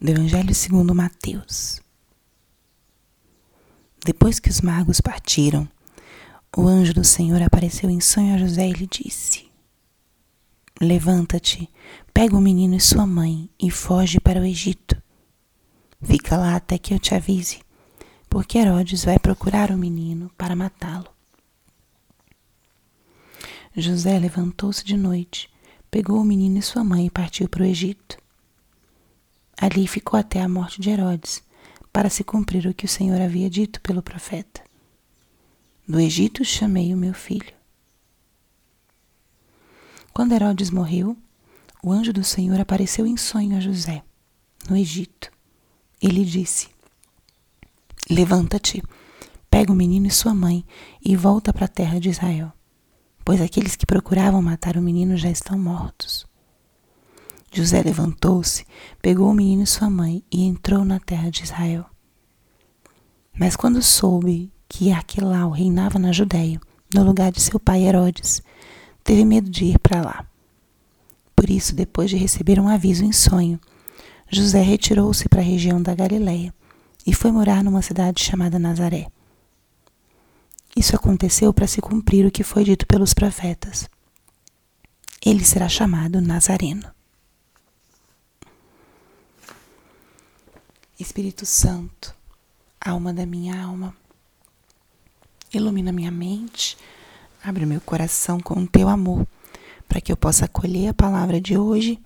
do Evangelho segundo Mateus. Depois que os magos partiram, o anjo do Senhor apareceu em sonho a José e lhe disse: Levanta-te, pega o menino e sua mãe e foge para o Egito. Fica lá até que eu te avise, porque Herodes vai procurar o menino para matá-lo. José levantou-se de noite, pegou o menino e sua mãe e partiu para o Egito. Ali ficou até a morte de Herodes, para se cumprir o que o Senhor havia dito pelo profeta. Do Egito chamei o meu filho. Quando Herodes morreu, o anjo do Senhor apareceu em sonho a José, no Egito. Ele disse: Levanta-te, pega o menino e sua mãe e volta para a terra de Israel, pois aqueles que procuravam matar o menino já estão mortos. José levantou-se, pegou o menino e sua mãe e entrou na terra de Israel. Mas quando soube que Arquelau reinava na Judéia, no lugar de seu pai Herodes, teve medo de ir para lá. Por isso, depois de receber um aviso em sonho, José retirou-se para a região da Galiléia e foi morar numa cidade chamada Nazaré. Isso aconteceu para se cumprir o que foi dito pelos profetas. Ele será chamado Nazareno. Espírito Santo, alma da minha alma, ilumina minha mente, abre meu coração com o teu amor, para que eu possa acolher a palavra de hoje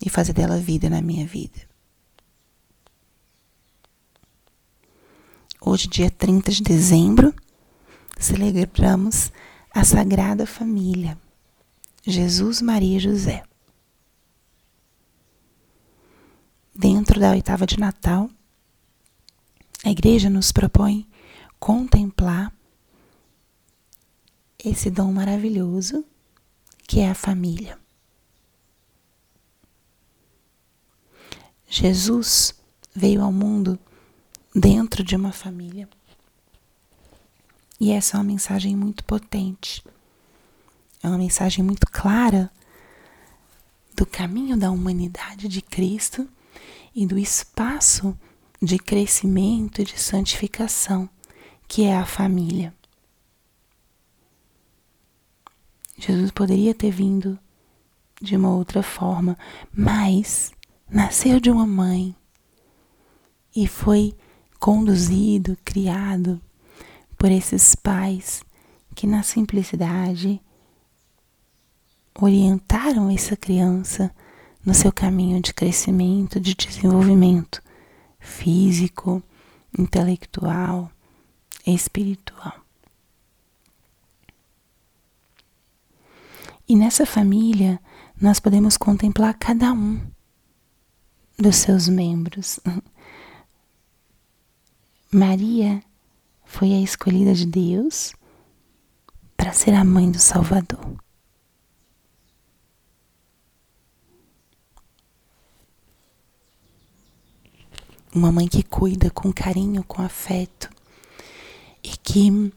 e fazer dela vida na minha vida. Hoje, dia 30 de dezembro, celebramos a Sagrada Família, Jesus, Maria e José. Dentro da oitava de Natal, a igreja nos propõe contemplar esse dom maravilhoso que é a família. Jesus veio ao mundo dentro de uma família. E essa é uma mensagem muito potente. É uma mensagem muito clara do caminho da humanidade de Cristo e do espaço de crescimento e de santificação que é a família. Jesus poderia ter vindo de uma outra forma, mas nasceu de uma mãe e foi conduzido, criado por esses pais que na simplicidade orientaram essa criança no seu caminho de crescimento, de desenvolvimento físico, intelectual, espiritual. E nessa família, nós podemos contemplar cada um dos seus membros. Maria foi a escolhida de Deus para ser a mãe do Salvador. Uma mãe que cuida com carinho, com afeto e que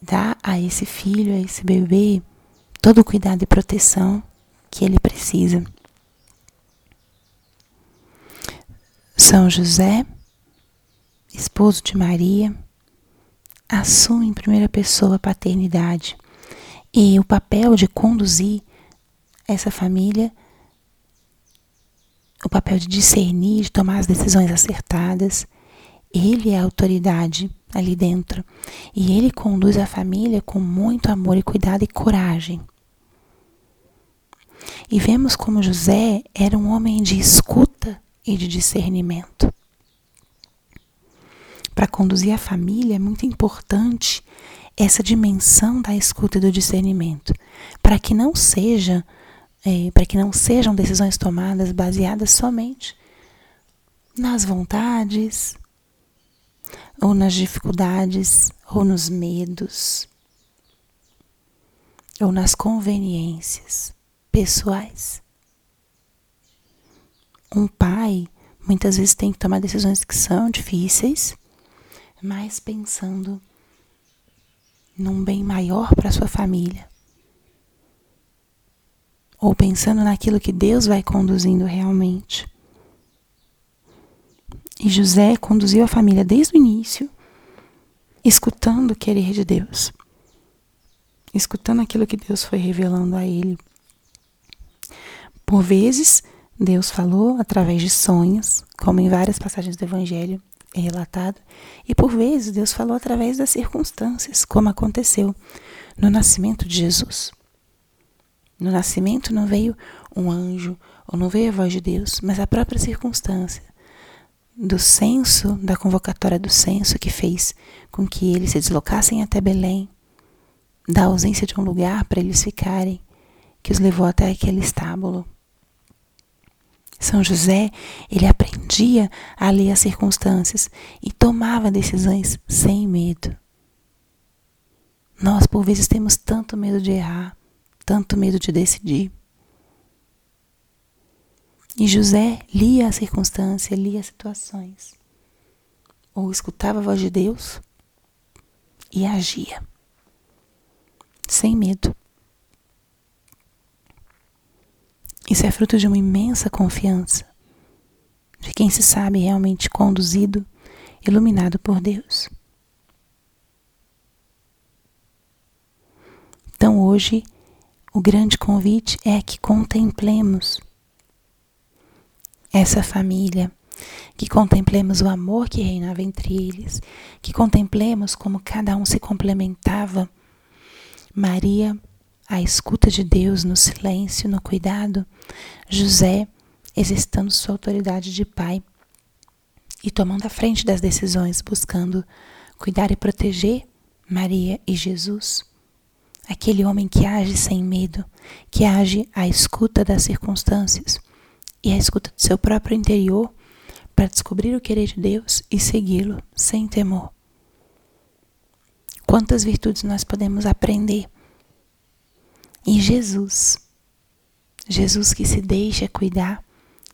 dá a esse filho, a esse bebê, todo o cuidado e proteção que ele precisa. São José, esposo de Maria, assume em primeira pessoa a paternidade e o papel de conduzir essa família o papel de discernir, de tomar as decisões acertadas. Ele é a autoridade ali dentro e ele conduz a família com muito amor e cuidado e coragem. E vemos como José era um homem de escuta e de discernimento. Para conduzir a família é muito importante essa dimensão da escuta e do discernimento, para que não seja é, para que não sejam decisões tomadas baseadas somente nas vontades, ou nas dificuldades, ou nos medos, ou nas conveniências pessoais. Um pai muitas vezes tem que tomar decisões que são difíceis, mas pensando num bem maior para sua família ou pensando naquilo que Deus vai conduzindo realmente. E José conduziu a família desde o início, escutando o querer de Deus, escutando aquilo que Deus foi revelando a ele. Por vezes, Deus falou através de sonhos, como em várias passagens do Evangelho é relatado, e por vezes Deus falou através das circunstâncias, como aconteceu no nascimento de Jesus. No nascimento não veio um anjo ou não veio a voz de Deus, mas a própria circunstância do censo, da convocatória do censo que fez com que eles se deslocassem até Belém, da ausência de um lugar para eles ficarem, que os levou até aquele estábulo. São José, ele aprendia a ler as circunstâncias e tomava decisões sem medo. Nós, por vezes, temos tanto medo de errar, tanto medo de decidir. E José lia a circunstância, lia as situações, ou escutava a voz de Deus e agia, sem medo. Isso é fruto de uma imensa confiança, de quem se sabe realmente conduzido, iluminado por Deus. Então hoje, o grande convite é que contemplemos essa família, que contemplemos o amor que reinava entre eles, que contemplemos como cada um se complementava. Maria, a escuta de Deus no silêncio, no cuidado, José, exercitando sua autoridade de pai e tomando a frente das decisões, buscando cuidar e proteger Maria e Jesus. Aquele homem que age sem medo, que age à escuta das circunstâncias e à escuta do seu próprio interior para descobrir o querer de Deus e segui-lo sem temor. Quantas virtudes nós podemos aprender em Jesus. Jesus que se deixa cuidar,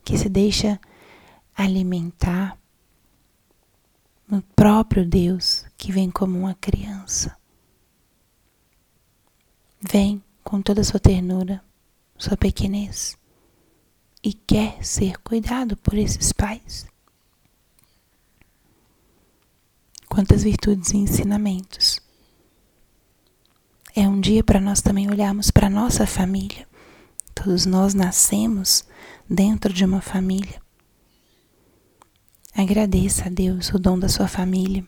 que se deixa alimentar, no próprio Deus que vem como uma criança. Vem com toda a sua ternura, sua pequenez e quer ser cuidado por esses pais. Quantas virtudes e ensinamentos. É um dia para nós também olharmos para nossa família. Todos nós nascemos dentro de uma família. Agradeça a Deus o dom da sua família.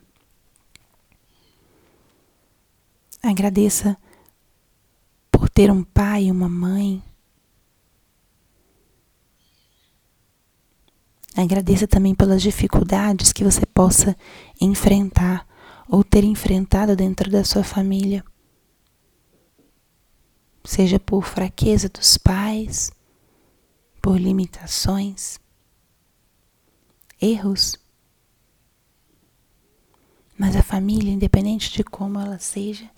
Agradeça ter um pai e uma mãe Agradeça também pelas dificuldades que você possa enfrentar ou ter enfrentado dentro da sua família. Seja por fraqueza dos pais, por limitações, erros. Mas a família, independente de como ela seja,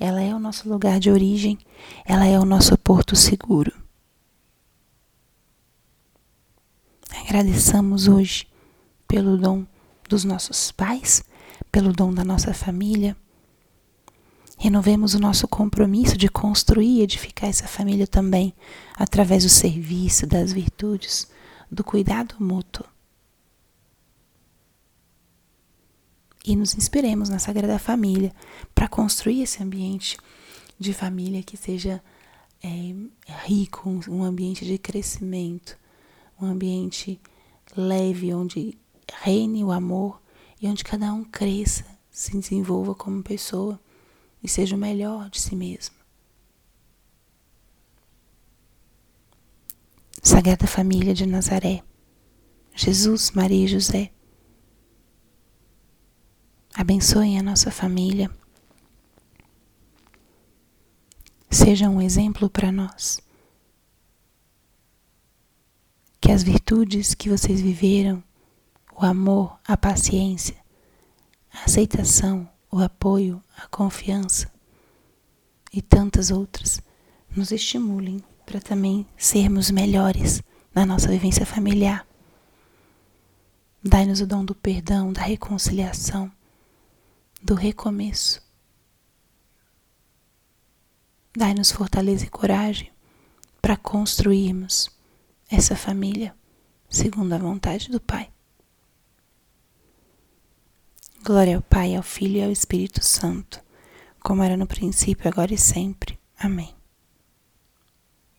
ela é o nosso lugar de origem, ela é o nosso porto seguro. Agradeçamos hoje pelo dom dos nossos pais, pelo dom da nossa família. Renovemos o nosso compromisso de construir e edificar essa família também, através do serviço, das virtudes, do cuidado mútuo. E nos inspiremos na Sagrada Família para construir esse ambiente de família que seja é, rico, um ambiente de crescimento, um ambiente leve onde reine o amor e onde cada um cresça, se desenvolva como pessoa e seja o melhor de si mesmo. Sagrada Família de Nazaré, Jesus, Maria e José, abençoem a nossa família, seja um exemplo para nós que as virtudes que vocês viveram, o amor, a paciência, a aceitação, o apoio, a confiança e tantas outras, nos estimulem para também sermos melhores na nossa vivência familiar. Dai-nos o dom do perdão, da reconciliação, do recomeço. Dai-nos fortaleza e coragem para construirmos essa família segundo a vontade do Pai. Glória ao Pai, ao Filho e ao Espírito Santo, como era no princípio, agora e sempre. Amém.